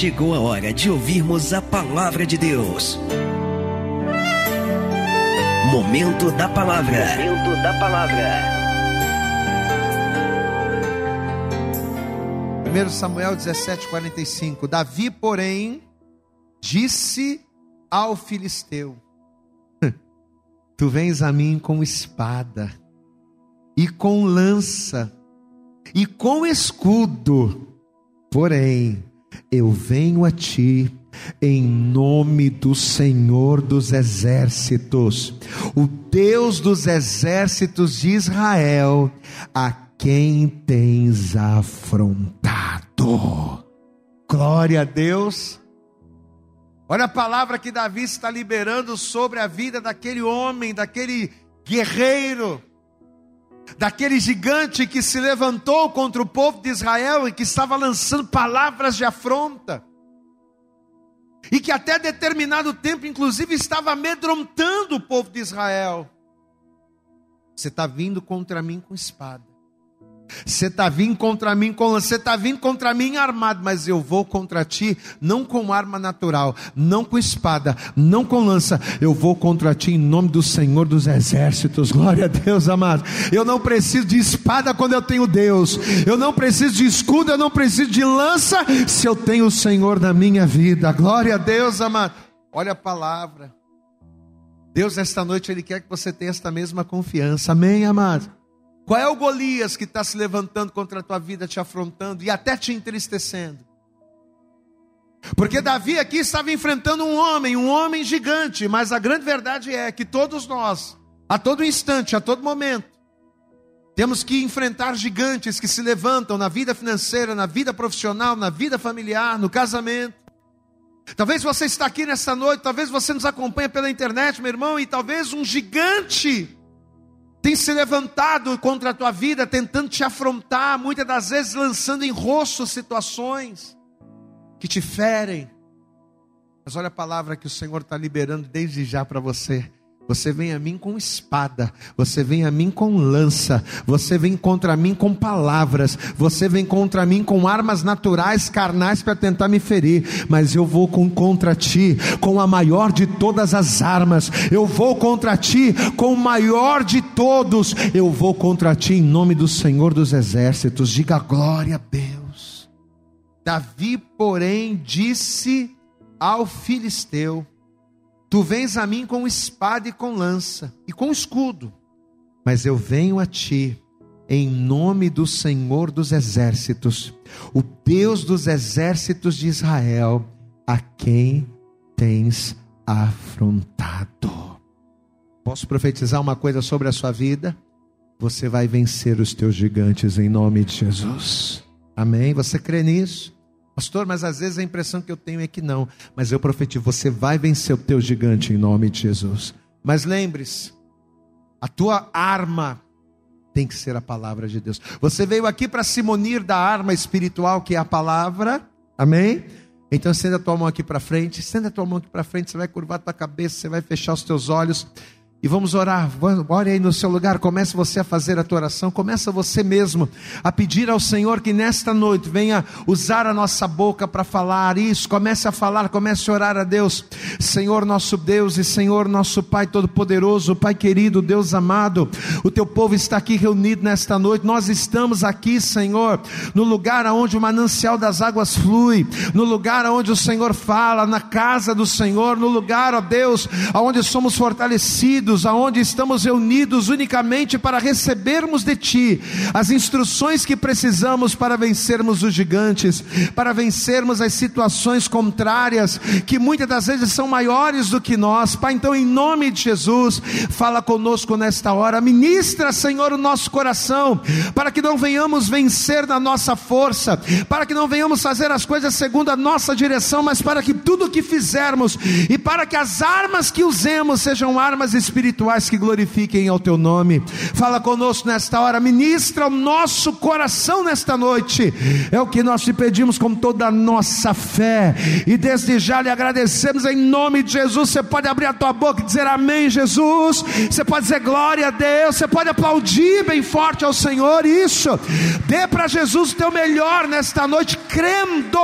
chegou a hora de ouvirmos a palavra de Deus. Momento da palavra. Momento da palavra. 1 Samuel 17:45. Davi, porém, disse ao filisteu: Tu vens a mim com espada e com lança e com escudo, porém eu venho a ti em nome do Senhor dos exércitos, o Deus dos exércitos de Israel, a quem tens afrontado. Glória a Deus. Olha a palavra que Davi está liberando sobre a vida daquele homem, daquele guerreiro, daquele gigante que se levantou contra o povo de Israel e que estava lançando palavras de afronta. E que até determinado tempo, inclusive, estava amedrontando o povo de Israel. Você está vindo contra mim com espada. Você está vindo contra mim com você está vindo contra mim armado, mas eu vou contra ti não com arma natural, não com espada, não com lança. Eu vou contra ti em nome do Senhor dos exércitos. Glória a Deus, amado. Eu não preciso de espada quando eu tenho Deus. Eu não preciso de escudo, eu não preciso de lança se eu tenho o Senhor na minha vida. Glória a Deus, amado. Olha a palavra. Deus esta noite ele quer que você tenha esta mesma confiança. Amém, amado. Qual é o Golias que está se levantando contra a tua vida, te afrontando e até te entristecendo? Porque Davi aqui estava enfrentando um homem, um homem gigante, mas a grande verdade é que todos nós, a todo instante, a todo momento, temos que enfrentar gigantes que se levantam na vida financeira, na vida profissional, na vida familiar, no casamento. Talvez você está aqui nessa noite, talvez você nos acompanha pela internet, meu irmão, e talvez um gigante tem se levantado contra a tua vida, tentando te afrontar, muitas das vezes lançando em rosto situações que te ferem. Mas olha a palavra que o Senhor está liberando desde já para você. Você vem a mim com espada, você vem a mim com lança, você vem contra mim com palavras, você vem contra mim com armas naturais, carnais para tentar me ferir, mas eu vou com, contra ti com a maior de todas as armas, eu vou contra ti com o maior de todos, eu vou contra ti em nome do Senhor dos Exércitos, diga glória a Deus. Davi, porém, disse ao filisteu: Tu vens a mim com espada e com lança e com escudo, mas eu venho a ti em nome do Senhor dos exércitos, o Deus dos exércitos de Israel, a quem tens afrontado. Posso profetizar uma coisa sobre a sua vida? Você vai vencer os teus gigantes em nome de Jesus. Amém? Você crê nisso? Pastor, mas às vezes a impressão que eu tenho é que não. Mas eu profetizo, você vai vencer o teu gigante em nome de Jesus. Mas lembre-se, a tua arma tem que ser a palavra de Deus. Você veio aqui para se munir da arma espiritual que é a palavra. Amém? Então estenda a tua mão aqui para frente, estenda a tua mão aqui para frente, você vai curvar a tua cabeça, você vai fechar os teus olhos. E vamos orar, ore aí no seu lugar, comece você a fazer a tua oração, começa você mesmo a pedir ao Senhor que nesta noite venha usar a nossa boca para falar isso, comece a falar, comece a orar a Deus, Senhor nosso Deus e Senhor nosso Pai Todo-Poderoso, Pai querido, Deus amado, o teu povo está aqui reunido nesta noite, nós estamos aqui, Senhor, no lugar onde o manancial das águas flui, no lugar onde o Senhor fala, na casa do Senhor, no lugar, ó Deus, onde somos fortalecidos aonde estamos reunidos unicamente para recebermos de Ti as instruções que precisamos para vencermos os gigantes, para vencermos as situações contrárias, que muitas das vezes são maiores do que nós. Pai, então, em nome de Jesus, fala conosco nesta hora, ministra, Senhor, o nosso coração, para que não venhamos vencer na nossa força, para que não venhamos fazer as coisas segundo a nossa direção, mas para que tudo o que fizermos e para que as armas que usemos sejam armas espirituais espirituais que glorifiquem ao teu nome. Fala conosco nesta hora, ministra o nosso coração nesta noite. É o que nós te pedimos com toda a nossa fé. E desde já lhe agradecemos em nome de Jesus. Você pode abrir a tua boca e dizer amém, Jesus. Você pode dizer glória a Deus. Você pode aplaudir bem forte ao Senhor. Isso. Dê para Jesus o teu melhor nesta noite, crendo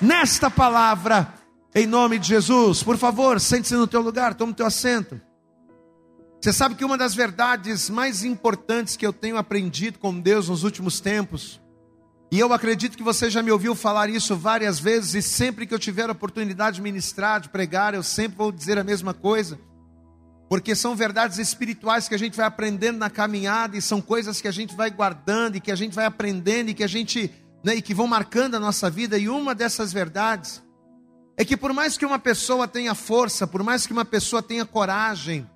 nesta palavra, em nome de Jesus. Por favor, sente-se no teu lugar, toma o teu assento. Você sabe que uma das verdades mais importantes que eu tenho aprendido com Deus nos últimos tempos, e eu acredito que você já me ouviu falar isso várias vezes, e sempre que eu tiver a oportunidade de ministrar, de pregar, eu sempre vou dizer a mesma coisa, porque são verdades espirituais que a gente vai aprendendo na caminhada, e são coisas que a gente vai guardando, e que a gente vai aprendendo, e que a gente, né, e que vão marcando a nossa vida, e uma dessas verdades é que por mais que uma pessoa tenha força, por mais que uma pessoa tenha coragem,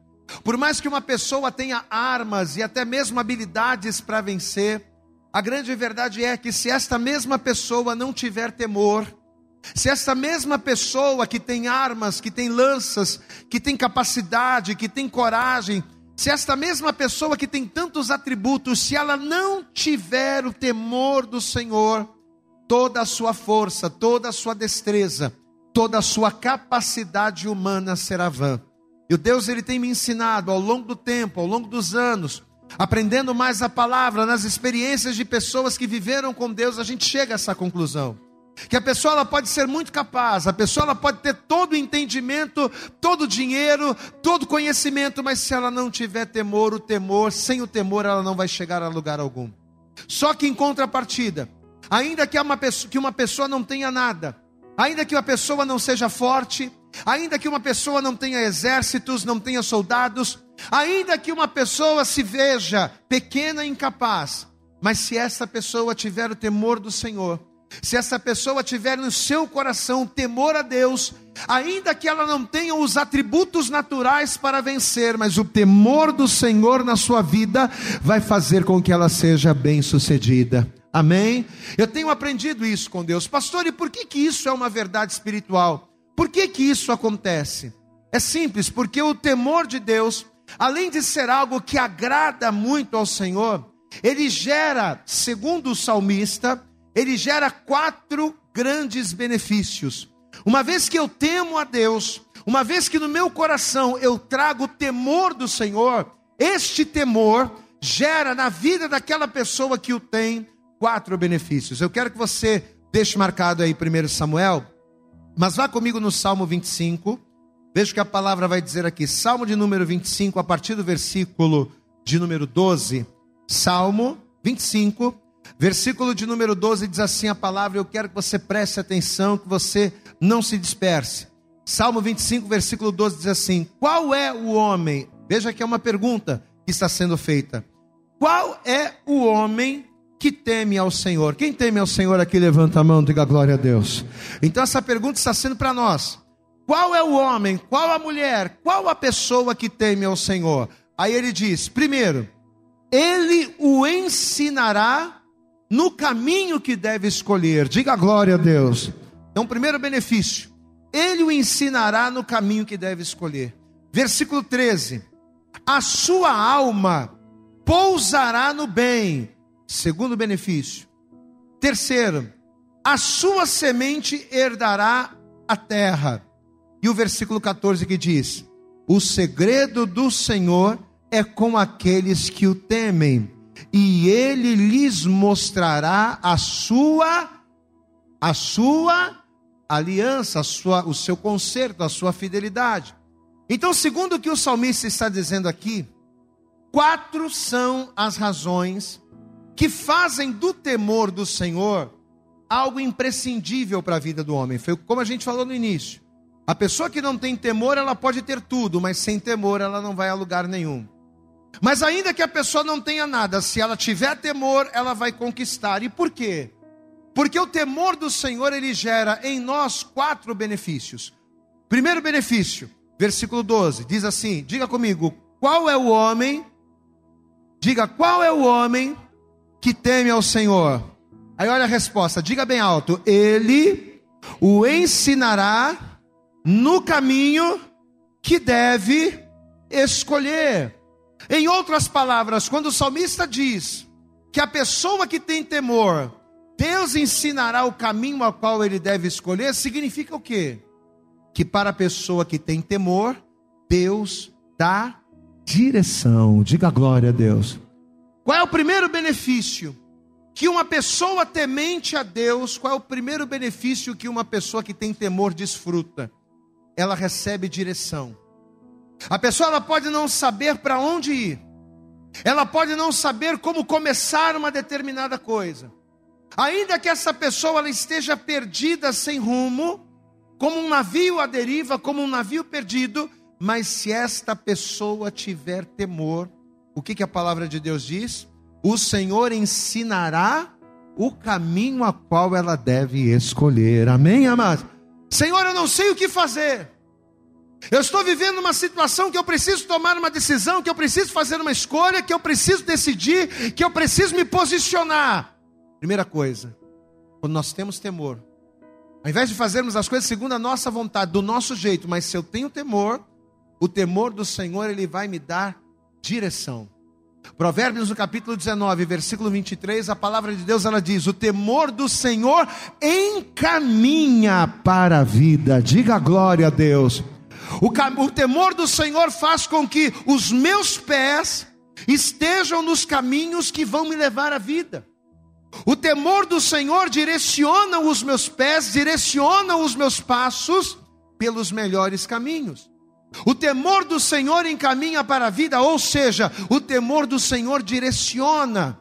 por mais que uma pessoa tenha armas e até mesmo habilidades para vencer, a grande verdade é que se esta mesma pessoa não tiver temor, se esta mesma pessoa que tem armas, que tem lanças, que tem capacidade, que tem coragem, se esta mesma pessoa que tem tantos atributos, se ela não tiver o temor do Senhor, toda a sua força, toda a sua destreza, toda a sua capacidade humana será vã. E o Deus ele tem me ensinado ao longo do tempo, ao longo dos anos, aprendendo mais a palavra, nas experiências de pessoas que viveram com Deus, a gente chega a essa conclusão. Que a pessoa ela pode ser muito capaz, a pessoa ela pode ter todo o entendimento, todo o dinheiro, todo o conhecimento, mas se ela não tiver temor, o temor, sem o temor ela não vai chegar a lugar algum. Só que em contrapartida, ainda que uma pessoa, que uma pessoa não tenha nada, ainda que uma pessoa não seja forte, ainda que uma pessoa não tenha exércitos, não tenha soldados, ainda que uma pessoa se veja pequena e incapaz, mas se essa pessoa tiver o temor do Senhor, se essa pessoa tiver no seu coração temor a Deus, ainda que ela não tenha os atributos naturais para vencer, mas o temor do Senhor na sua vida vai fazer com que ela seja bem-sucedida. Amém? Eu tenho aprendido isso com Deus. Pastor, e por que que isso é uma verdade espiritual? Por que que isso acontece? É simples, porque o temor de Deus, além de ser algo que agrada muito ao Senhor, ele gera, segundo o salmista, ele gera quatro grandes benefícios. Uma vez que eu temo a Deus, uma vez que no meu coração eu trago o temor do Senhor, este temor gera na vida daquela pessoa que o tem quatro benefícios. Eu quero que você deixe marcado aí 1 Samuel, mas vá comigo no Salmo 25. Veja o que a palavra vai dizer aqui. Salmo de número 25, a partir do versículo de número 12. Salmo 25, versículo de número 12 diz assim a palavra, eu quero que você preste atenção, que você não se disperse. Salmo 25, versículo 12 diz assim: Qual é o homem? Veja que é uma pergunta que está sendo feita. Qual é o homem que teme ao Senhor? Quem teme ao Senhor aqui, levanta a mão, diga glória a Deus. Então essa pergunta está sendo para nós. Qual é o homem, qual a mulher, qual a pessoa que teme ao Senhor? Aí ele diz: primeiro, ele o ensinará no caminho que deve escolher. Diga glória a Deus. Então, primeiro benefício, ele o ensinará no caminho que deve escolher. Versículo 13: A sua alma pousará no bem. Segundo benefício. Terceiro, a sua semente herdará a terra. E o versículo 14 que diz: O segredo do Senhor é com aqueles que o temem e ele lhes mostrará a sua a sua aliança, a sua, o seu conserto, a sua fidelidade. Então, segundo o que o salmista está dizendo aqui, quatro são as razões que fazem do temor do Senhor algo imprescindível para a vida do homem. Foi como a gente falou no início. A pessoa que não tem temor, ela pode ter tudo, mas sem temor ela não vai a lugar nenhum. Mas ainda que a pessoa não tenha nada, se ela tiver temor, ela vai conquistar. E por quê? Porque o temor do Senhor ele gera em nós quatro benefícios. Primeiro benefício, versículo 12, diz assim: Diga comigo, qual é o homem? Diga, qual é o homem que teme ao Senhor? Aí olha a resposta, diga bem alto: Ele o ensinará no caminho que deve escolher. Em outras palavras, quando o salmista diz que a pessoa que tem temor, Deus ensinará o caminho ao qual ele deve escolher, significa o quê? Que para a pessoa que tem temor, Deus dá direção. Diga glória a Deus. Qual é o primeiro benefício? que uma pessoa temente a Deus, qual é o primeiro benefício que uma pessoa que tem temor desfruta? Ela recebe direção. A pessoa ela pode não saber para onde ir. Ela pode não saber como começar uma determinada coisa. Ainda que essa pessoa ela esteja perdida sem rumo, como um navio à deriva, como um navio perdido, mas se esta pessoa tiver temor, o que, que a palavra de Deus diz? O Senhor ensinará o caminho a qual ela deve escolher. Amém, amados? Senhor, eu não sei o que fazer. Eu estou vivendo uma situação que eu preciso tomar uma decisão, que eu preciso fazer uma escolha, que eu preciso decidir, que eu preciso me posicionar. Primeira coisa, quando nós temos temor, ao invés de fazermos as coisas segundo a nossa vontade, do nosso jeito, mas se eu tenho temor, o temor do Senhor, ele vai me dar direção. Provérbios no capítulo 19, versículo 23, a palavra de Deus ela diz: "O temor do Senhor encaminha para a vida". Diga glória a Deus. O, o temor do Senhor faz com que os meus pés estejam nos caminhos que vão me levar à vida. O temor do Senhor direciona os meus pés, direciona os meus passos pelos melhores caminhos. O temor do Senhor encaminha para a vida, ou seja, o temor do Senhor direciona.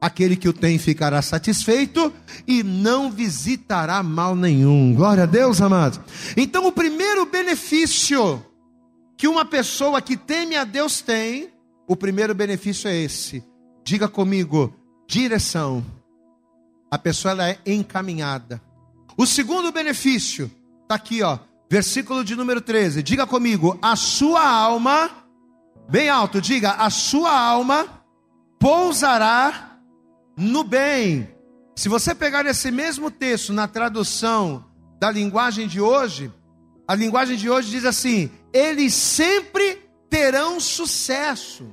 Aquele que o tem ficará satisfeito e não visitará mal nenhum. Glória a Deus, amados. Então, o primeiro benefício que uma pessoa que teme a Deus tem, o primeiro benefício é esse. Diga comigo, direção a pessoa ela é encaminhada. O segundo benefício está aqui, ó, versículo de número 13. Diga comigo, a sua alma, bem alto, diga, a sua alma pousará no bem. Se você pegar esse mesmo texto na tradução da linguagem de hoje, a linguagem de hoje diz assim: eles sempre terão sucesso.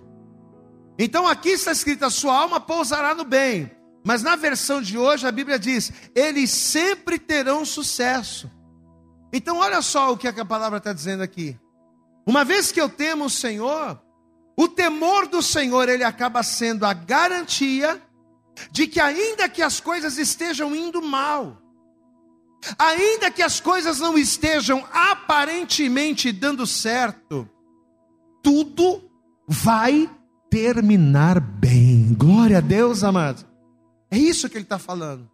Então aqui está escrito: a sua alma pousará no bem. Mas na versão de hoje a Bíblia diz: eles sempre terão sucesso. Então olha só o que, a palavra está dizendo aqui. Uma vez que eu temo o Senhor, o temor do Senhor ele acaba sendo a garantia de que ainda que as coisas estejam indo mal, ainda que as coisas não estejam aparentemente dando certo, tudo vai terminar bem. Glória a Deus, amados. É isso que ele está falando.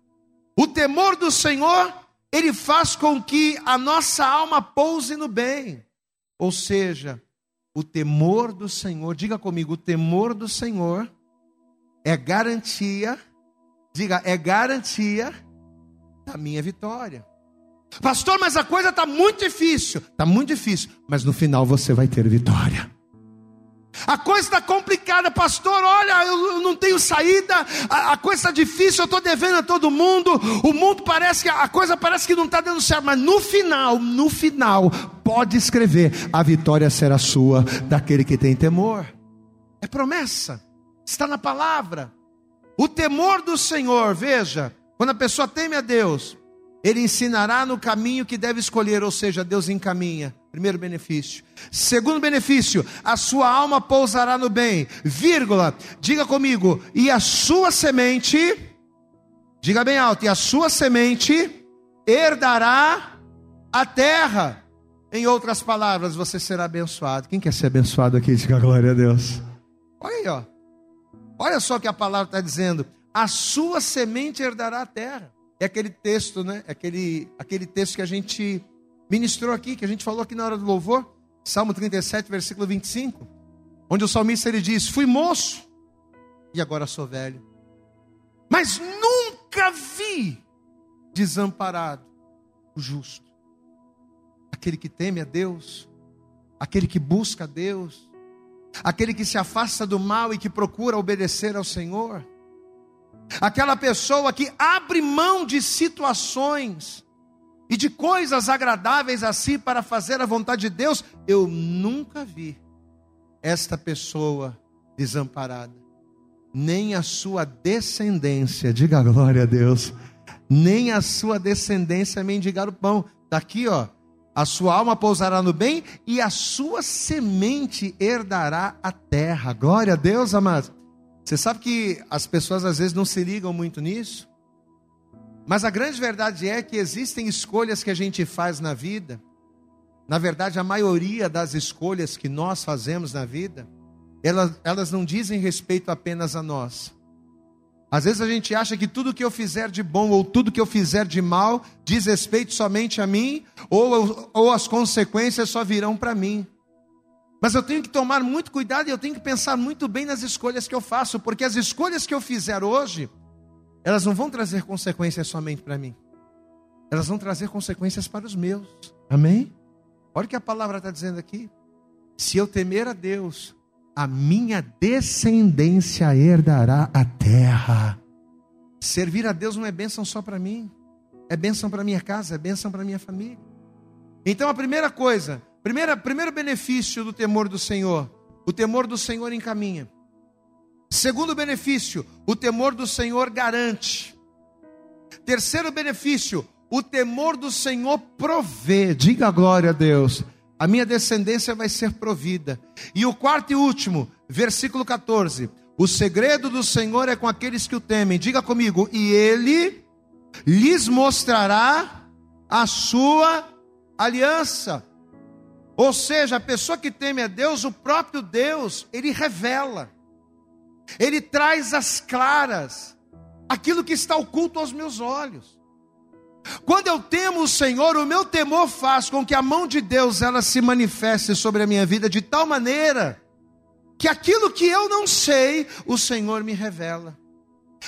O temor do Senhor, ele faz com que a nossa alma pouse no bem. Ou seja, o temor do Senhor, diga comigo, o temor do Senhor é garantia, diga, é garantia da minha vitória. Pastor, mas a coisa está muito difícil. Está muito difícil, mas no final você vai ter vitória. A coisa está complicada, pastor. Olha, eu não tenho saída. A, a coisa está difícil. Eu estou devendo a todo mundo. O mundo parece que a coisa parece que não está dando certo. Mas no final, no final, pode escrever: a vitória será sua daquele que tem temor. É promessa. Está na palavra. O temor do Senhor, veja, quando a pessoa teme a Deus, ele ensinará no caminho que deve escolher, ou seja, Deus encaminha. Primeiro benefício. Segundo benefício, a sua alma pousará no bem. Vírgula, diga comigo, e a sua semente, diga bem alto, e a sua semente herdará a terra. Em outras palavras, você será abençoado. Quem quer ser abençoado aqui? Diga glória a Deus. Olha aí, ó. Olha só o que a palavra está dizendo. A sua semente herdará a terra. É aquele texto, né? É aquele, aquele texto que a gente ministrou aqui, que a gente falou aqui na hora do louvor, Salmo 37, versículo 25, onde o salmista ele diz: Fui moço e agora sou velho, mas nunca vi desamparado o justo, aquele que teme a Deus, aquele que busca a Deus, aquele que se afasta do mal e que procura obedecer ao Senhor, aquela pessoa que abre mão de situações e de coisas agradáveis a si para fazer a vontade de Deus, eu nunca vi esta pessoa desamparada, nem a sua descendência, diga glória a Deus, nem a sua descendência mendigar o pão. Daqui, ó, a sua alma pousará no bem e a sua semente herdará a terra. Glória a Deus, amados. Você sabe que as pessoas às vezes não se ligam muito nisso? Mas a grande verdade é que existem escolhas que a gente faz na vida. Na verdade, a maioria das escolhas que nós fazemos na vida, elas, elas não dizem respeito apenas a nós. Às vezes a gente acha que tudo que eu fizer de bom ou tudo que eu fizer de mal diz respeito somente a mim, ou, ou as consequências só virão para mim. Mas eu tenho que tomar muito cuidado e eu tenho que pensar muito bem nas escolhas que eu faço, porque as escolhas que eu fizer hoje, elas não vão trazer consequências somente para mim, elas vão trazer consequências para os meus. Amém? Olha o que a palavra está dizendo aqui. Se eu temer a Deus, a minha descendência herdará a terra. Servir a Deus não é bênção só para mim, é bênção para minha casa, é bênção para minha família. Então a primeira coisa, Primeira, primeiro benefício do temor do Senhor: o temor do Senhor encaminha. Segundo benefício: o temor do Senhor garante. Terceiro benefício: o temor do Senhor provê. Diga glória a Deus. A minha descendência vai ser provida. E o quarto e último, versículo 14: O segredo do Senhor é com aqueles que o temem. Diga comigo: e ele lhes mostrará a sua aliança. Ou seja, a pessoa que teme a Deus, o próprio Deus, ele revela, ele traz às claras aquilo que está oculto aos meus olhos. Quando eu temo o Senhor, o meu temor faz com que a mão de Deus ela se manifeste sobre a minha vida de tal maneira que aquilo que eu não sei, o Senhor me revela.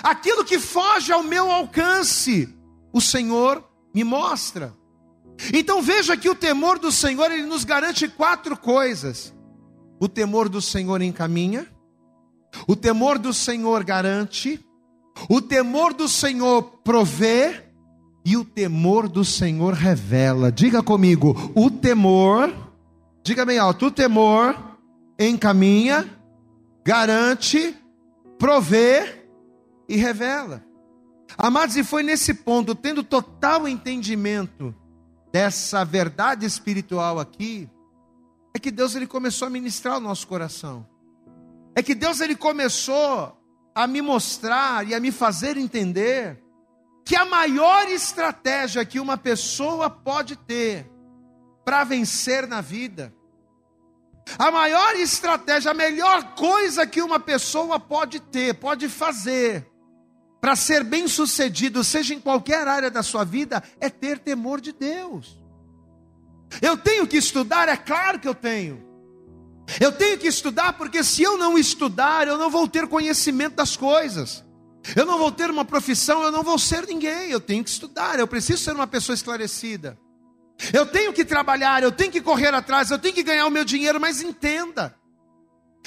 Aquilo que foge ao meu alcance, o Senhor me mostra. Então veja que o temor do Senhor, ele nos garante quatro coisas. O temor do Senhor encaminha, o temor do Senhor garante, o temor do Senhor provê e o temor do Senhor revela. Diga comigo, o temor, diga bem alto, o temor encaminha, garante, provê e revela. Amados, e foi nesse ponto, tendo total entendimento dessa verdade espiritual aqui, é que Deus ele começou a ministrar o nosso coração. É que Deus ele começou a me mostrar e a me fazer entender que a maior estratégia que uma pessoa pode ter para vencer na vida, a maior estratégia, a melhor coisa que uma pessoa pode ter, pode fazer, para ser bem sucedido, seja em qualquer área da sua vida, é ter temor de Deus. Eu tenho que estudar, é claro que eu tenho. Eu tenho que estudar, porque se eu não estudar, eu não vou ter conhecimento das coisas. Eu não vou ter uma profissão, eu não vou ser ninguém. Eu tenho que estudar, eu preciso ser uma pessoa esclarecida. Eu tenho que trabalhar, eu tenho que correr atrás, eu tenho que ganhar o meu dinheiro, mas entenda.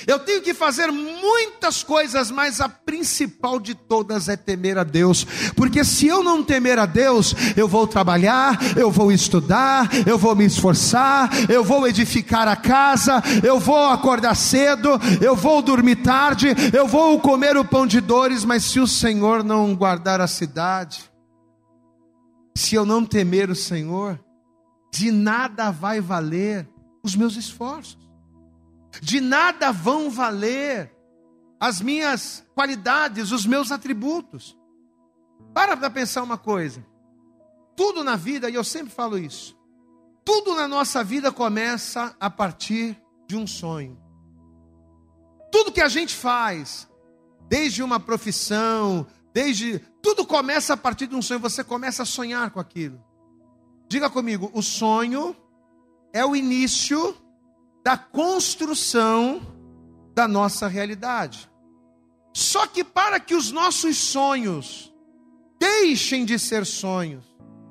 Eu tenho que fazer muitas coisas, mas a principal de todas é temer a Deus. Porque se eu não temer a Deus, eu vou trabalhar, eu vou estudar, eu vou me esforçar, eu vou edificar a casa, eu vou acordar cedo, eu vou dormir tarde, eu vou comer o pão de dores, mas se o Senhor não guardar a cidade, se eu não temer o Senhor, de nada vai valer os meus esforços de nada vão valer as minhas qualidades, os meus atributos. Para para pensar uma coisa. Tudo na vida, e eu sempre falo isso, tudo na nossa vida começa a partir de um sonho. Tudo que a gente faz, desde uma profissão, desde. Tudo começa a partir de um sonho, você começa a sonhar com aquilo. Diga comigo, o sonho é o início da construção da nossa realidade. Só que para que os nossos sonhos deixem de ser sonhos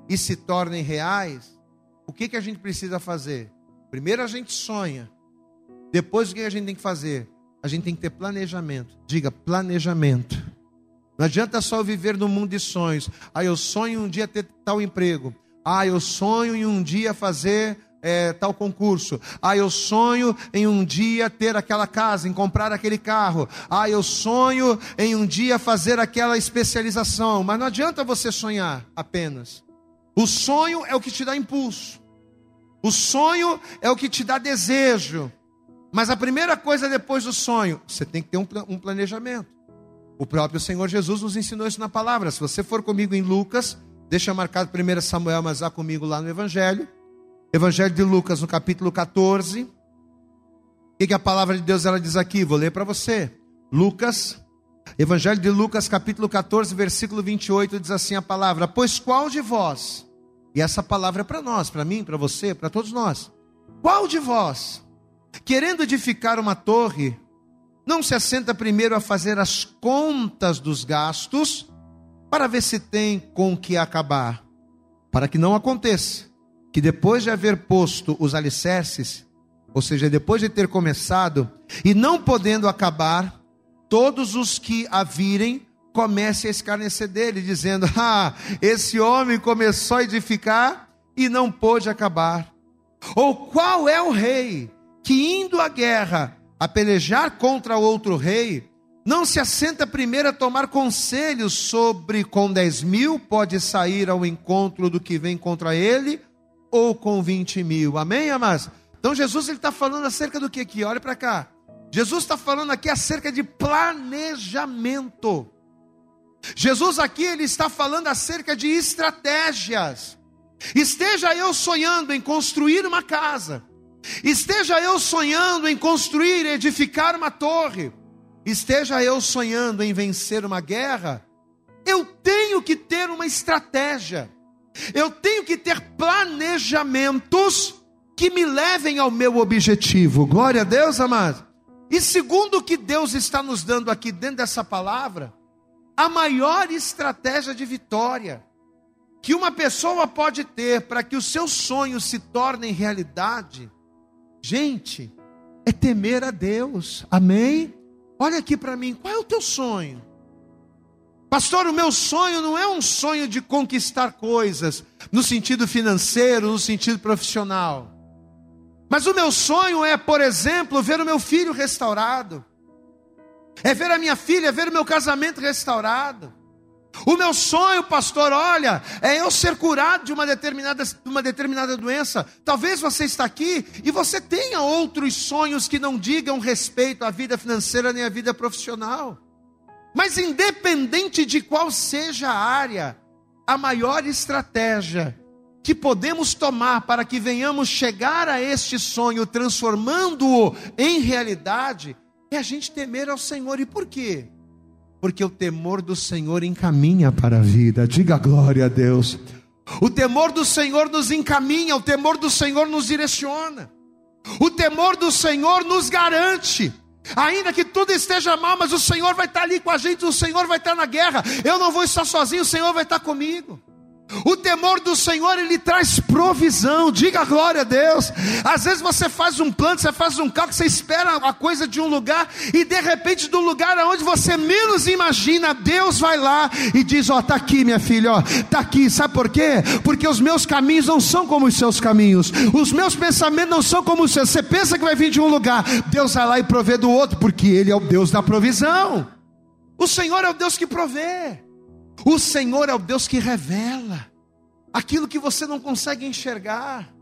e se tornem reais, o que, que a gente precisa fazer? Primeiro a gente sonha, depois o que a gente tem que fazer? A gente tem que ter planejamento. Diga, planejamento. Não adianta só viver no mundo de sonhos. Ah, eu sonho um dia ter tal emprego. Ah, eu sonho em um dia fazer é, tal concurso. Ah, eu sonho em um dia ter aquela casa, em comprar aquele carro. Ah, eu sonho em um dia fazer aquela especialização. Mas não adianta você sonhar apenas. O sonho é o que te dá impulso. O sonho é o que te dá desejo. Mas a primeira coisa depois do sonho, você tem que ter um planejamento. O próprio Senhor Jesus nos ensinou isso na palavra. Se você for comigo em Lucas, deixa marcado 1 Samuel, mas vá comigo lá no Evangelho. Evangelho de Lucas, no capítulo 14. O que, a palavra de Deus ela diz aqui? Vou ler para você. Lucas, Evangelho de Lucas, capítulo 14, versículo 28, diz assim a palavra: Pois qual de vós, e essa palavra é para nós, para mim, para você, para todos nós, qual de vós, querendo edificar uma torre, não se assenta primeiro a fazer as contas dos gastos, para ver se tem com que acabar, para que não aconteça que depois de haver posto os alicerces, ou seja, depois de ter começado, e não podendo acabar, todos os que a virem comecem a escarnecer dele, dizendo: Ah, esse homem começou a edificar e não pôde acabar. Ou qual é o rei que, indo à guerra, a pelejar contra outro rei, não se assenta primeiro a tomar conselhos sobre com dez mil pode sair ao encontro do que vem contra ele, ou com vinte mil. Amém, amados? Então Jesus está falando acerca do que aqui? Olha para cá. Jesus está falando aqui acerca de planejamento. Jesus aqui ele está falando acerca de estratégias. Esteja eu sonhando em construir uma casa. Esteja eu sonhando em construir, edificar uma torre, esteja eu sonhando em vencer uma guerra, eu tenho que ter uma estratégia, eu tenho que ter planejamentos que me levem ao meu objetivo. Glória a Deus, amado. E segundo o que Deus está nos dando aqui dentro dessa palavra, a maior estratégia de vitória que uma pessoa pode ter para que os seus sonhos se tornem realidade Gente, é temer a Deus. Amém? Olha aqui para mim, qual é o teu sonho? Pastor, o meu sonho não é um sonho de conquistar coisas no sentido financeiro, no sentido profissional. Mas o meu sonho é, por exemplo, ver o meu filho restaurado. É ver a minha filha, é ver o meu casamento restaurado. O meu sonho, pastor, olha, é eu ser curado de uma determinada, de uma determinada doença. Talvez você está aqui e você tenha outros sonhos que não digam respeito à vida financeira nem à vida profissional. Mas independente de qual seja a área, a maior estratégia que podemos tomar para que venhamos chegar a este sonho, transformando-o em realidade, é a gente temer ao Senhor. E por quê? porque o temor do Senhor encaminha para a vida. Diga glória a Deus. O temor do Senhor nos encaminha, o temor do Senhor nos direciona. O temor do Senhor nos garante. Ainda que tudo esteja mal, mas o Senhor vai estar ali com a gente, o Senhor vai estar na guerra. Eu não vou estar sozinho, o Senhor vai estar comigo. O temor do Senhor, ele traz provisão. Diga glória a Deus. Às vezes você faz um plano, você faz um cálculo, você espera a coisa de um lugar e de repente do lugar aonde você menos imagina, Deus vai lá e diz: "Ó, tá aqui, minha filha, ó, tá aqui". Sabe por quê? Porque os meus caminhos não são como os seus caminhos. Os meus pensamentos não são como os seus. Você pensa que vai vir de um lugar, Deus vai lá e provê do outro, porque ele é o Deus da provisão. O Senhor é o Deus que provê. O Senhor é o Deus que revela aquilo que você não consegue enxergar,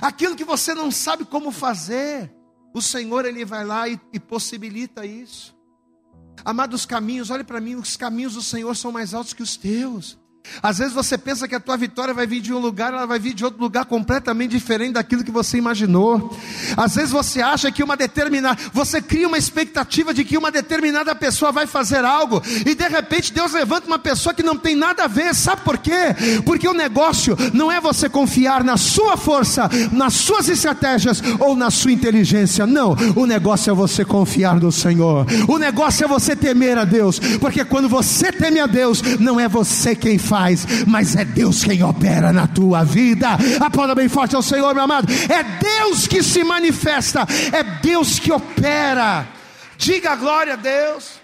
aquilo que você não sabe como fazer. O Senhor, Ele vai lá e, e possibilita isso. Amados caminhos, olhe para mim, os caminhos do Senhor são mais altos que os teus. Às vezes você pensa que a tua vitória vai vir de um lugar, ela vai vir de outro lugar completamente diferente daquilo que você imaginou. Às vezes você acha que uma determinada, você cria uma expectativa de que uma determinada pessoa vai fazer algo e de repente Deus levanta uma pessoa que não tem nada a ver. Sabe por quê? Porque o negócio não é você confiar na sua força, nas suas estratégias ou na sua inteligência. Não, o negócio é você confiar no Senhor. O negócio é você temer a Deus, porque quando você teme a Deus, não é você quem faz faz, mas é Deus quem opera na tua vida. Aplauda bem forte ao Senhor, meu amado. É Deus que se manifesta, é Deus que opera. Diga glória a Deus.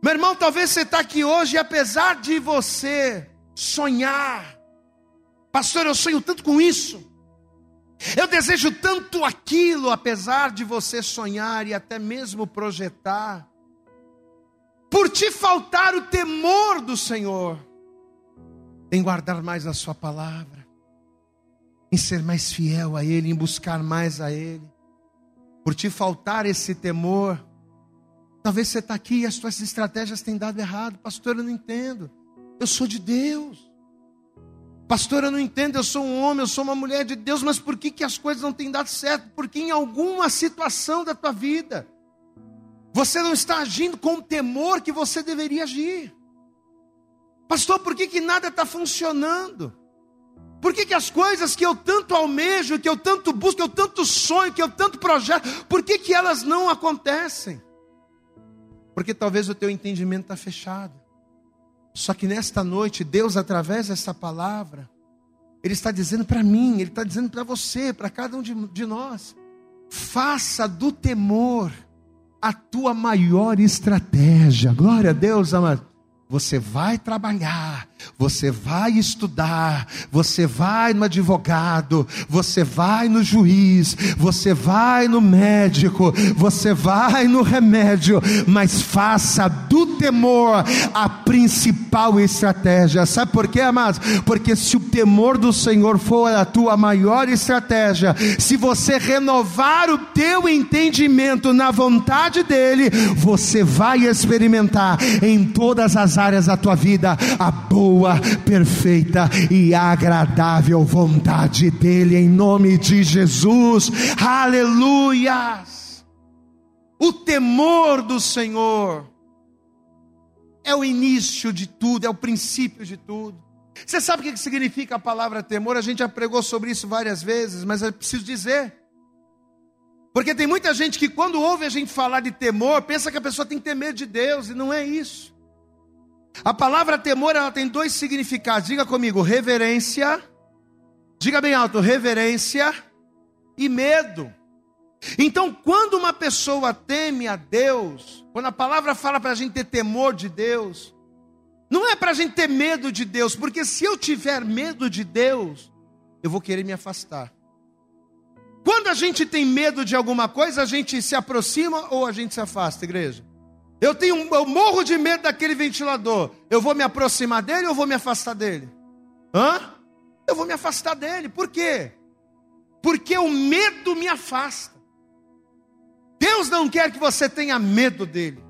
Meu irmão, talvez você está aqui hoje e apesar de você sonhar, pastor, eu sonho tanto com isso. Eu desejo tanto aquilo, apesar de você sonhar e até mesmo projetar, por te faltar o temor do Senhor em guardar mais a Sua palavra, em ser mais fiel a Ele, em buscar mais a Ele. Por te faltar esse temor, Talvez você está aqui e as suas estratégias têm dado errado. Pastor, eu não entendo. Eu sou de Deus. Pastor, eu não entendo, eu sou um homem, eu sou uma mulher de Deus, mas por que, que as coisas não têm dado certo? Porque em alguma situação da tua vida, você não está agindo com o temor que você deveria agir. Pastor, por que, que nada está funcionando? Por que, que as coisas que eu tanto almejo, que eu tanto busco, que eu tanto sonho, que eu tanto projeto, por que, que elas não acontecem? Porque talvez o teu entendimento está fechado. Só que nesta noite, Deus, através dessa palavra, Ele está dizendo para mim, Ele está dizendo para você, para cada um de, de nós: faça do temor a tua maior estratégia. Glória a Deus, amado. Você vai trabalhar, você vai estudar, você vai no advogado, você vai no juiz, você vai no médico, você vai no remédio, mas faça do temor a principal estratégia. Sabe por quê, amados? Porque se o temor do Senhor for a tua maior estratégia, se você renovar o teu entendimento na vontade dele, você vai experimentar em todas as áreas da tua vida a boa, perfeita e agradável vontade dEle, em nome de Jesus, aleluia. O temor do Senhor é o início de tudo, é o princípio de tudo. Você sabe o que significa a palavra temor? A gente já pregou sobre isso várias vezes, mas eu preciso dizer. Porque tem muita gente que, quando ouve a gente falar de temor, pensa que a pessoa tem que ter medo de Deus, e não é isso. A palavra temor ela tem dois significados. Diga comigo, reverência. Diga bem alto, reverência e medo. Então, quando uma pessoa teme a Deus, quando a palavra fala para a gente ter temor de Deus, não é para a gente ter medo de Deus, porque se eu tiver medo de Deus, eu vou querer me afastar. Quando a gente tem medo de alguma coisa, a gente se aproxima ou a gente se afasta, igreja? Eu tenho, eu morro de medo daquele ventilador. Eu vou me aproximar dele ou vou me afastar dele? Hã? Eu vou me afastar dele. Por quê? Porque o medo me afasta. Deus não quer que você tenha medo dele.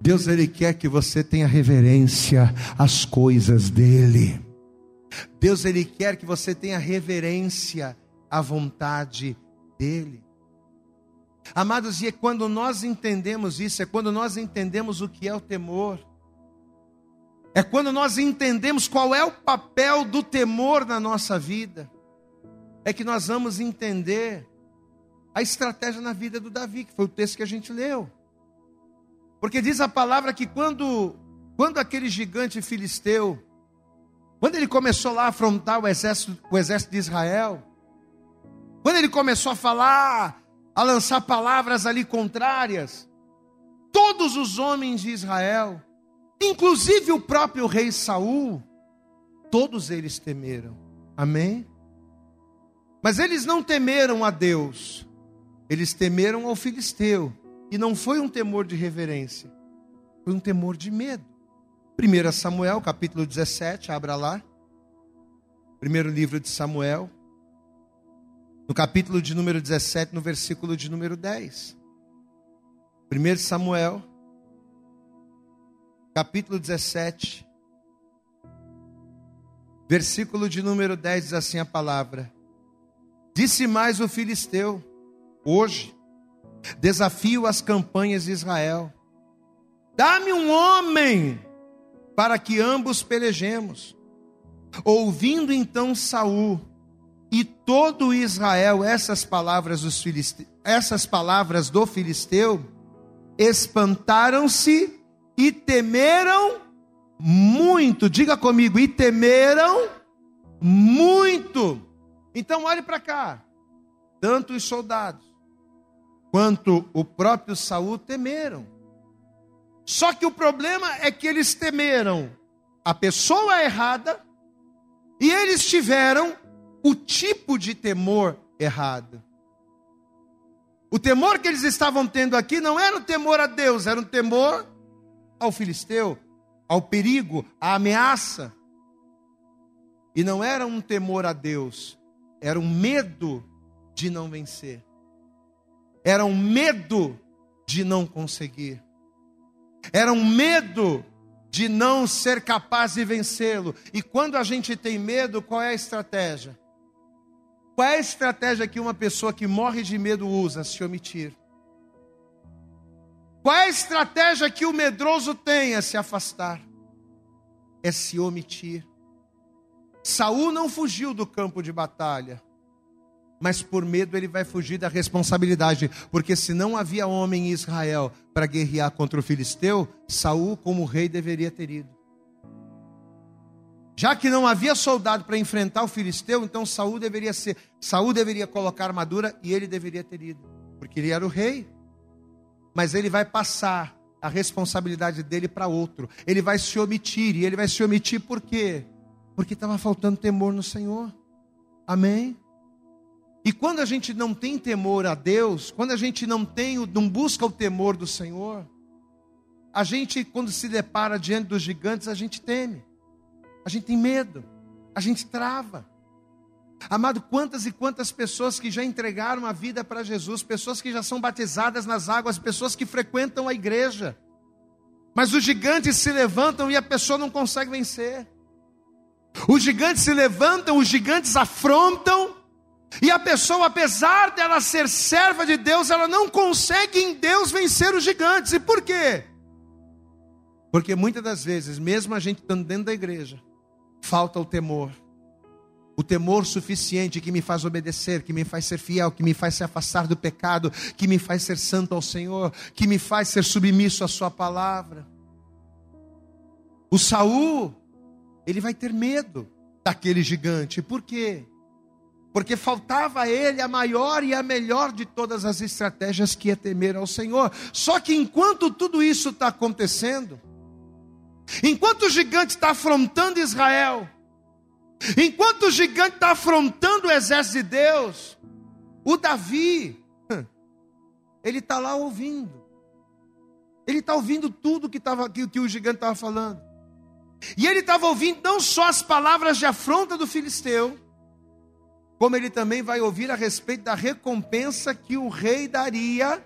Deus ele quer que você tenha reverência às coisas dele. Deus ele quer que você tenha reverência à vontade dele. Amados, e é quando nós entendemos isso, é quando nós entendemos o que é o temor, é quando nós entendemos qual é o papel do temor na nossa vida, é que nós vamos entender a estratégia na vida do Davi, que foi o texto que a gente leu. Porque diz a palavra que quando, quando aquele gigante filisteu, quando ele começou lá a afrontar o exército, o exército de Israel, quando ele começou a falar a lançar palavras ali contrárias. Todos os homens de Israel, inclusive o próprio rei Saul, todos eles temeram. Amém? Mas eles não temeram a Deus, eles temeram ao filisteu. E não foi um temor de reverência, foi um temor de medo. 1 Samuel, capítulo 17, abra lá. Primeiro livro de Samuel, no capítulo de número 17, no versículo de número 10. 1 Samuel, capítulo 17, versículo de número 10 diz assim a palavra: Disse mais o filisteu: Hoje desafio as campanhas de Israel. Dá-me um homem para que ambos pelejemos. Ouvindo então Saul e todo Israel, essas palavras, dos filiste... essas palavras do filisteu, espantaram-se e temeram muito. Diga comigo, e temeram muito. Então olhe para cá. Tanto os soldados quanto o próprio Saul temeram. Só que o problema é que eles temeram a pessoa errada e eles tiveram o tipo de temor errado. O temor que eles estavam tendo aqui não era o temor a Deus, era um temor ao filisteu, ao perigo, à ameaça. E não era um temor a Deus, era um medo de não vencer. Era um medo de não conseguir. Era um medo de não ser capaz de vencê-lo. E quando a gente tem medo, qual é a estratégia? Qual é a estratégia que uma pessoa que morre de medo usa? Se omitir. Qual é a estratégia que o medroso tem? É se afastar. É se omitir. Saul não fugiu do campo de batalha, mas por medo ele vai fugir da responsabilidade, porque se não havia homem em Israel para guerrear contra o filisteu, Saul como rei deveria ter ido. Já que não havia soldado para enfrentar o filisteu, então Saul deveria ser, Saul deveria colocar armadura e ele deveria ter ido, porque ele era o rei. Mas ele vai passar a responsabilidade dele para outro. Ele vai se omitir e ele vai se omitir por quê? Porque estava faltando temor no Senhor. Amém. E quando a gente não tem temor a Deus, quando a gente não tem, não busca o temor do Senhor, a gente quando se depara diante dos gigantes, a gente teme a gente tem medo, a gente trava. Amado, quantas e quantas pessoas que já entregaram a vida para Jesus, pessoas que já são batizadas nas águas, pessoas que frequentam a igreja, mas os gigantes se levantam e a pessoa não consegue vencer. Os gigantes se levantam, os gigantes afrontam, e a pessoa, apesar dela ser serva de Deus, ela não consegue em Deus vencer os gigantes. E por quê? Porque muitas das vezes, mesmo a gente estando dentro da igreja, falta o temor. O temor suficiente que me faz obedecer, que me faz ser fiel, que me faz se afastar do pecado, que me faz ser santo ao Senhor, que me faz ser submisso à Sua palavra. O Saul, ele vai ter medo daquele gigante. Por quê? Porque faltava a ele a maior e a melhor de todas as estratégias que é temer ao Senhor. Só que enquanto tudo isso está acontecendo, Enquanto o gigante está afrontando Israel, enquanto o gigante está afrontando o exército de Deus, o Davi, ele está lá ouvindo. Ele está ouvindo tudo que, tava, que, que o gigante estava falando. E ele estava ouvindo não só as palavras de afronta do filisteu, como ele também vai ouvir a respeito da recompensa que o rei daria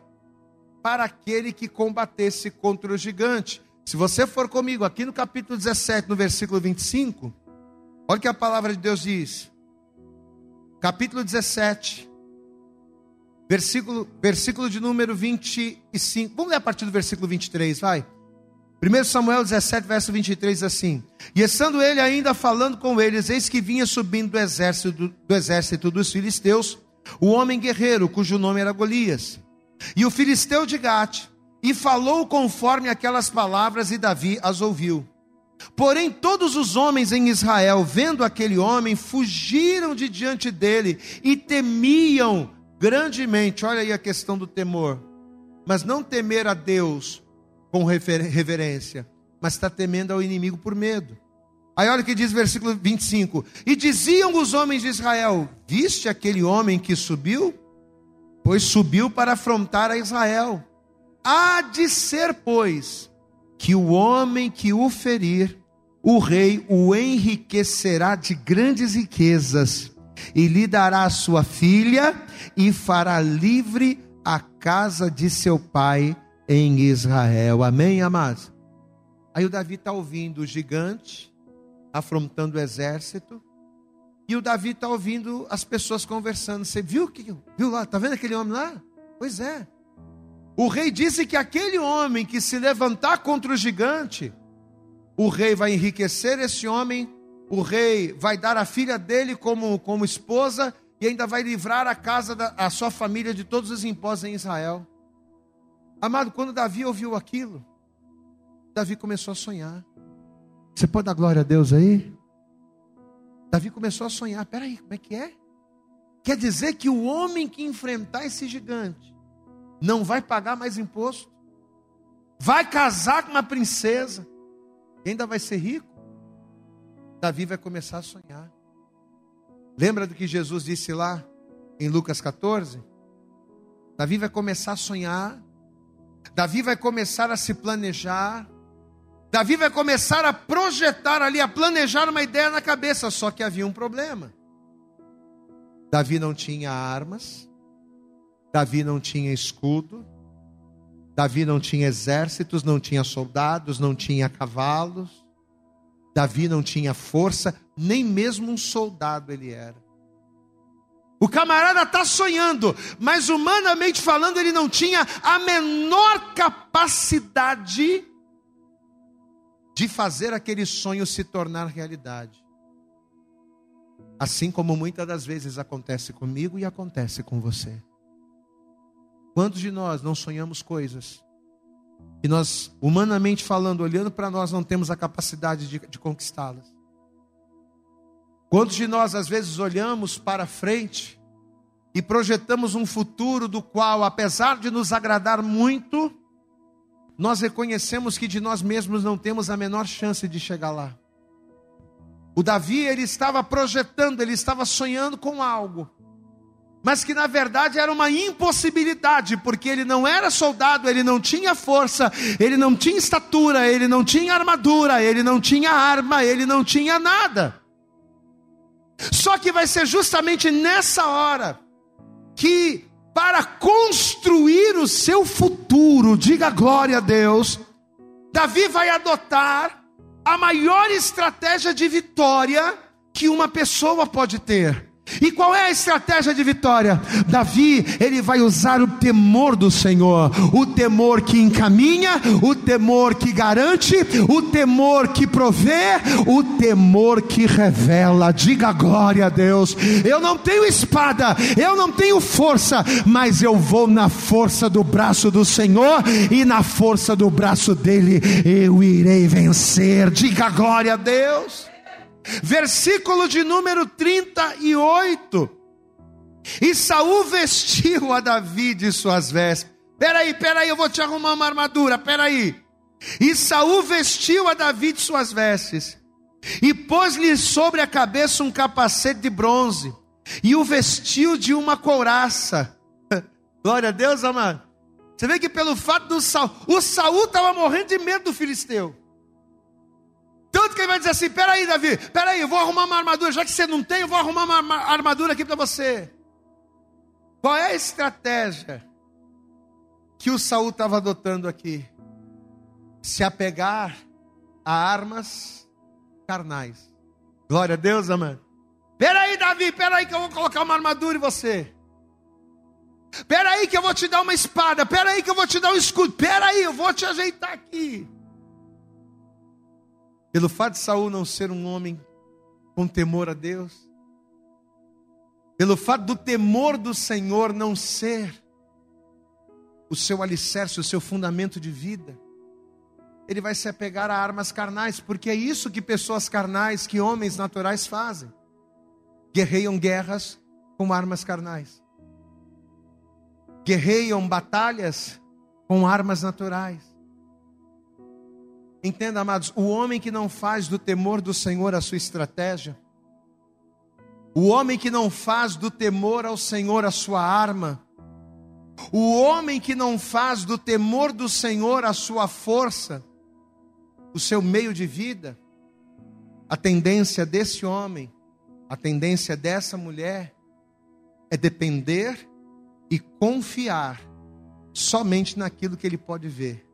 para aquele que combatesse contra o gigante. Se você for comigo aqui no capítulo 17, no versículo 25, olha o que a palavra de Deus diz. Capítulo 17, versículo, versículo de número 25. Vamos ler a partir do versículo 23, vai. 1 Samuel 17, verso 23 assim: E estando ele ainda falando com eles, eis que vinha subindo do exército, do, do exército dos filisteus, o homem guerreiro, cujo nome era Golias. E o filisteu de Gate e falou conforme aquelas palavras, e Davi as ouviu. Porém, todos os homens em Israel, vendo aquele homem, fugiram de diante dele e temiam grandemente. Olha aí a questão do temor. Mas não temer a Deus com reverência, mas está temendo ao inimigo por medo. Aí olha o que diz versículo 25: E diziam os homens de Israel: Viste aquele homem que subiu? Pois subiu para afrontar a Israel. Há de ser, pois, que o homem que o ferir, o rei o enriquecerá de grandes riquezas, e lhe dará a sua filha, e fará livre a casa de seu pai em Israel. Amém, amados? Aí o Davi está ouvindo o gigante afrontando o exército, e o Davi está ouvindo as pessoas conversando. Você viu que viu lá? Tá vendo aquele homem lá? Pois é. O rei disse que aquele homem que se levantar contra o gigante, o rei vai enriquecer esse homem, o rei vai dar a filha dele como, como esposa e ainda vai livrar a casa da a sua família de todos os impostos em Israel. Amado, quando Davi ouviu aquilo, Davi começou a sonhar. Você pode dar glória a Deus aí? Davi começou a sonhar. Peraí, como é que é? Quer dizer que o homem que enfrentar esse gigante não vai pagar mais imposto, vai casar com uma princesa, ainda vai ser rico. Davi vai começar a sonhar. Lembra do que Jesus disse lá em Lucas 14? Davi vai começar a sonhar, Davi vai começar a se planejar, Davi vai começar a projetar ali, a planejar uma ideia na cabeça, só que havia um problema. Davi não tinha armas, Davi não tinha escudo, Davi não tinha exércitos, não tinha soldados, não tinha cavalos. Davi não tinha força, nem mesmo um soldado ele era. O camarada está sonhando, mas humanamente falando, ele não tinha a menor capacidade de fazer aquele sonho se tornar realidade. Assim como muitas das vezes acontece comigo e acontece com você. Quantos de nós não sonhamos coisas e nós, humanamente falando, olhando para nós, não temos a capacidade de, de conquistá-las? Quantos de nós, às vezes, olhamos para frente e projetamos um futuro do qual, apesar de nos agradar muito, nós reconhecemos que de nós mesmos não temos a menor chance de chegar lá. O Davi, ele estava projetando, ele estava sonhando com algo mas que na verdade era uma impossibilidade, porque ele não era soldado, ele não tinha força, ele não tinha estatura, ele não tinha armadura, ele não tinha arma, ele não tinha nada. Só que vai ser justamente nessa hora que, para construir o seu futuro, diga glória a Deus, Davi vai adotar a maior estratégia de vitória que uma pessoa pode ter. E qual é a estratégia de vitória? Davi, ele vai usar o temor do Senhor, o temor que encaminha, o temor que garante, o temor que provê, o temor que revela. Diga glória a Deus. Eu não tenho espada, eu não tenho força, mas eu vou na força do braço do Senhor e na força do braço dele eu irei vencer. Diga glória a Deus versículo de número 38. E Saul vestiu a Davi de suas vestes. Peraí, peraí, eu vou te arrumar uma armadura, peraí. E Saul vestiu a Davi de suas vestes, e pôs-lhe sobre a cabeça um capacete de bronze, e o vestiu de uma couraça. Glória a Deus, amado. Você vê que pelo fato do Saul, o Saul estava morrendo de medo do filisteu. Tanto que ele vai dizer assim: peraí, Davi, peraí, eu vou arrumar uma armadura. Já que você não tem, eu vou arrumar uma armadura aqui para você. Qual é a estratégia que o Saul estava adotando aqui? Se apegar a armas carnais. Glória a Deus, amado. Peraí, Davi, peraí que eu vou colocar uma armadura em você. Peraí que eu vou te dar uma espada. Peraí que eu vou te dar um escudo. Peraí, eu vou te ajeitar aqui. Pelo fato de Saul não ser um homem com temor a Deus, pelo fato do temor do Senhor não ser o seu alicerce, o seu fundamento de vida, ele vai se apegar a armas carnais, porque é isso que pessoas carnais, que homens naturais fazem. Guerreiam guerras com armas carnais. Guerreiam batalhas com armas naturais. Entenda, amados, o homem que não faz do temor do Senhor a sua estratégia, o homem que não faz do temor ao Senhor a sua arma, o homem que não faz do temor do Senhor a sua força, o seu meio de vida, a tendência desse homem, a tendência dessa mulher é depender e confiar somente naquilo que ele pode ver.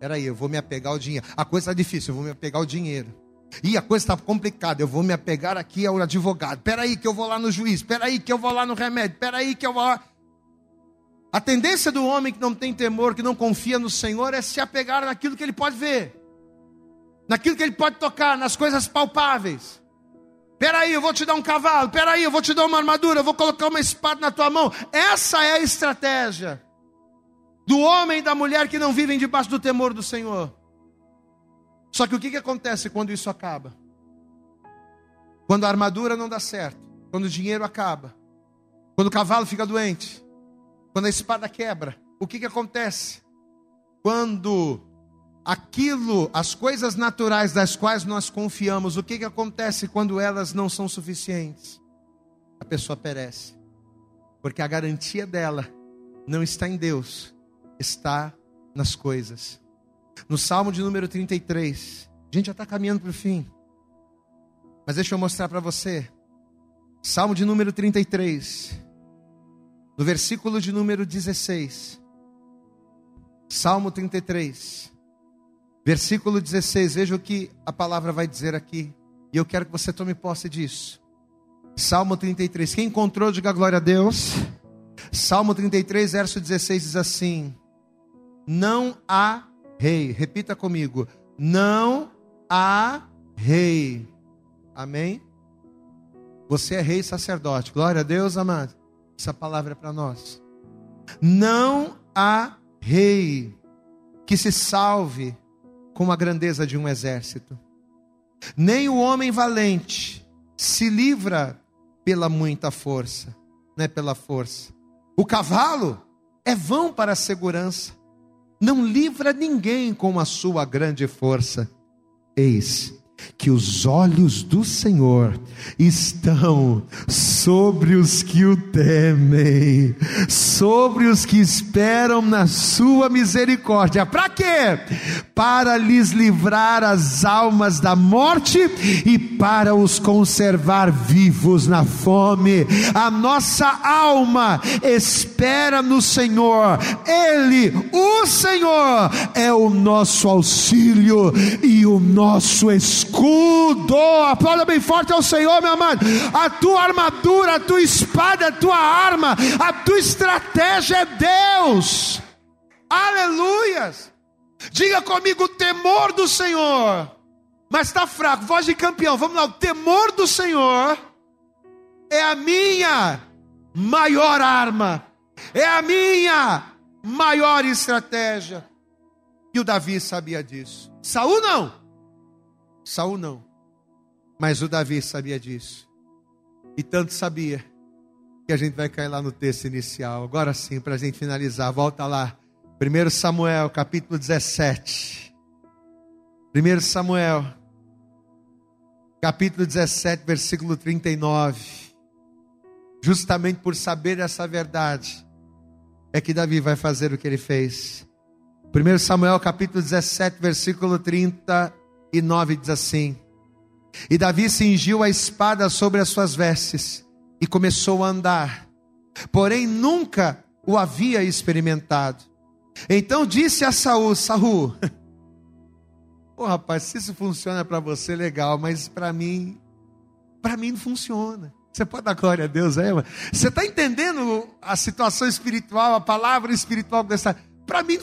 Peraí, eu vou me apegar ao dinheiro. A coisa está difícil, eu vou me apegar ao dinheiro. E a coisa está complicada, eu vou me apegar aqui ao advogado. Peraí que eu vou lá no juiz. Peraí que eu vou lá no remédio. Peraí que eu vou lá. A tendência do homem que não tem temor, que não confia no Senhor, é se apegar naquilo que ele pode ver. Naquilo que ele pode tocar, nas coisas palpáveis. Peraí, eu vou te dar um cavalo. Peraí, eu vou te dar uma armadura. Eu vou colocar uma espada na tua mão. Essa é a estratégia do homem e da mulher que não vivem debaixo do temor do Senhor. Só que o que, que acontece quando isso acaba? Quando a armadura não dá certo, quando o dinheiro acaba, quando o cavalo fica doente, quando a espada quebra, o que, que acontece? Quando aquilo, as coisas naturais das quais nós confiamos, o que, que acontece quando elas não são suficientes? A pessoa perece, porque a garantia dela não está em Deus, está nas coisas. No Salmo de número 33, a gente já está caminhando para o fim, mas deixa eu mostrar para você. Salmo de número 33, no versículo de número 16. Salmo 33, versículo 16. Veja o que a palavra vai dizer aqui. E eu quero que você tome posse disso. Salmo 33. Quem encontrou, diga glória a Deus. Salmo 33, verso 16 diz assim: Não há rei. Repita comigo. Não há rei. Amém? Você é rei sacerdote. Glória a Deus, amado. Essa palavra é para nós. Não há rei que se salve com a grandeza de um exército. Nem o homem valente se livra pela muita força, não é pela força. O cavalo é vão para a segurança, não livra ninguém com a sua grande força. Eis que os olhos do Senhor estão sobre os que o temem, sobre os que esperam na sua misericórdia. Para quê? Para lhes livrar as almas da morte e para os conservar vivos na fome. A nossa alma espera no Senhor. Ele, o Senhor, é o nosso auxílio e o nosso escudo escudo. Aplauda bem forte ao Senhor, meu amado. A tua armadura, a tua espada, a tua arma, a tua estratégia é Deus. Aleluias. Diga comigo o temor do Senhor. Mas está fraco, voz de campeão. Vamos lá, o temor do Senhor é a minha maior arma, é a minha maior estratégia. E o Davi sabia disso. Saul não. Saul não. Mas o Davi sabia disso. E tanto sabia que a gente vai cair lá no texto inicial. Agora sim, para a gente finalizar, volta lá. 1 Samuel, capítulo 17. 1 Samuel, capítulo 17, versículo 39. Justamente por saber essa verdade, é que Davi vai fazer o que ele fez. 1 Samuel, capítulo 17, versículo 30 e 9 diz assim: E Davi cingiu a espada sobre as suas vestes e começou a andar, porém nunca o havia experimentado. Então disse a Saul: Saul, Pô, rapaz, se isso funciona para você, legal, mas para mim, para mim não funciona. Você pode dar glória a Deus aí? Você está entendendo a situação espiritual, a palavra espiritual dessa? Para mim,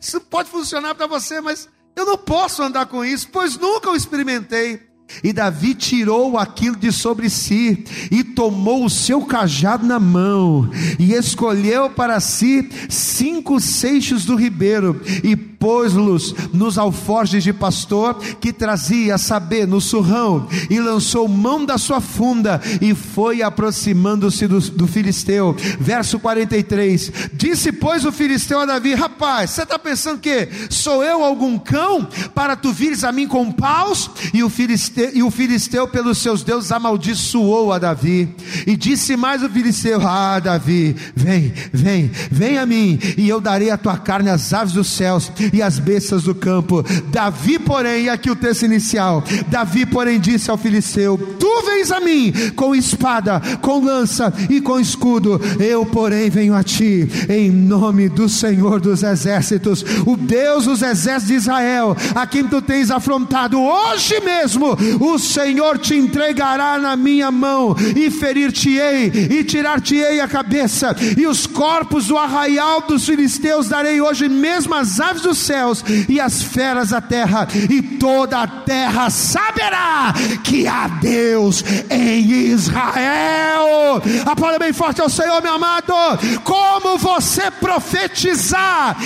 isso pode funcionar para você, mas eu não posso andar com isso, pois nunca o experimentei. E Davi tirou aquilo de sobre si e tomou o seu cajado na mão e escolheu para si cinco seixos do ribeiro e pôs-los nos alforjes de pastor que trazia, saber, no surrão, e lançou mão da sua funda e foi aproximando-se do, do filisteu. Verso 43: Disse, pois, o filisteu a Davi: Rapaz, você está pensando que sou eu algum cão para tu vires a mim com paus? E o filisteu, e o filisteu pelos seus deuses amaldiçoou a Davi. E disse mais o filisteu: Ah, Davi, vem, vem, vem a mim, e eu darei a tua carne às aves dos céus e as bestas do campo. Davi, porém, aqui o texto inicial: Davi, porém, disse ao filisteu: Tu vens a mim com espada, com lança e com escudo, eu, porém, venho a ti em nome do Senhor dos exércitos, o Deus dos exércitos de Israel, a quem tu tens afrontado hoje mesmo. O Senhor te entregará na minha mão e ferir-te-ei e tirar-te-ei a cabeça, e os corpos do arraial dos filisteus darei hoje mesmo às aves dos céus e as feras da terra, e toda a terra saberá que há Deus em Israel. Aplauda bem forte ao Senhor, meu amado. Como você profetizar,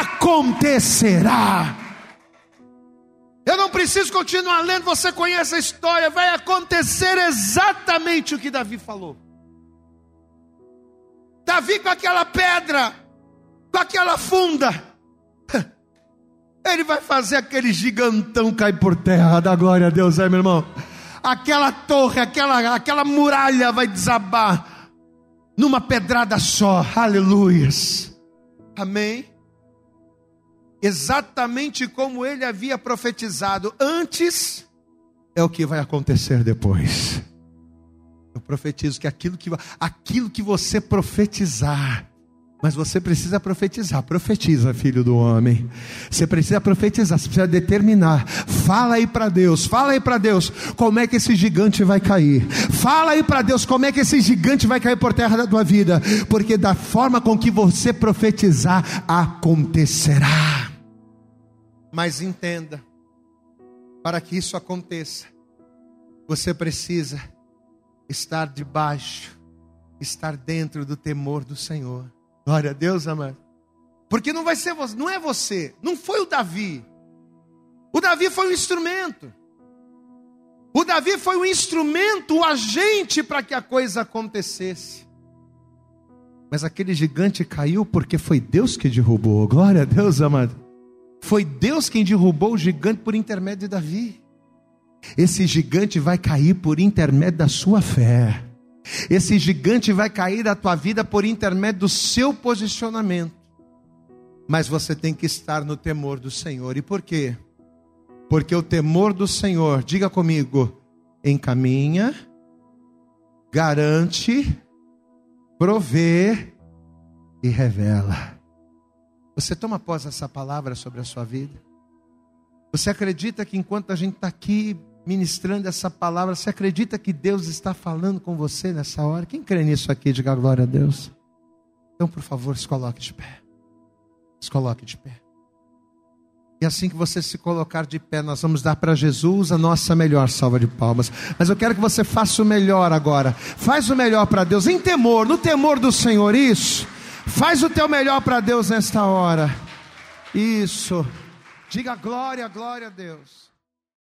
acontecerá. Eu não preciso continuar lendo, você conhece a história, vai acontecer exatamente o que Davi falou. Davi com aquela pedra, com aquela funda, ele vai fazer aquele gigantão cair por terra, da glória a Deus, é meu irmão. Aquela torre, aquela, aquela muralha vai desabar numa pedrada só, aleluias, amém. Exatamente como ele havia profetizado antes, é o que vai acontecer depois. Eu profetizo que aquilo que, aquilo que você profetizar, Mas você precisa profetizar. Profetiza, filho do homem. Você precisa profetizar, você precisa determinar. Fala aí para Deus, fala aí para Deus como é que esse gigante vai cair. Fala aí para Deus como é que esse gigante vai cair por terra da tua vida. Porque da forma com que você profetizar, acontecerá. Mas entenda, para que isso aconteça, você precisa estar debaixo, estar dentro do temor do Senhor. Glória a Deus, amado. Porque não vai ser você, não é você, não foi o Davi. O Davi foi um instrumento. O Davi foi o instrumento, o agente para que a coisa acontecesse. Mas aquele gigante caiu porque foi Deus que derrubou. Glória a Deus, amado. Foi Deus quem derrubou o gigante por intermédio de Davi. Esse gigante vai cair por intermédio da sua fé. Esse gigante vai cair da tua vida por intermédio do seu posicionamento. Mas você tem que estar no temor do Senhor. E por quê? Porque o temor do Senhor, diga comigo, encaminha, garante, provê e revela. Você toma posse essa palavra sobre a sua vida? Você acredita que enquanto a gente está aqui ministrando essa palavra, você acredita que Deus está falando com você nessa hora? Quem crê nisso aqui, diga glória a Deus. Então, por favor, se coloque de pé. Se coloque de pé. E assim que você se colocar de pé, nós vamos dar para Jesus a nossa melhor salva de palmas. Mas eu quero que você faça o melhor agora. Faz o melhor para Deus, em temor, no temor do Senhor, isso. Faz o teu melhor para Deus nesta hora. Isso. Diga glória, glória a Deus.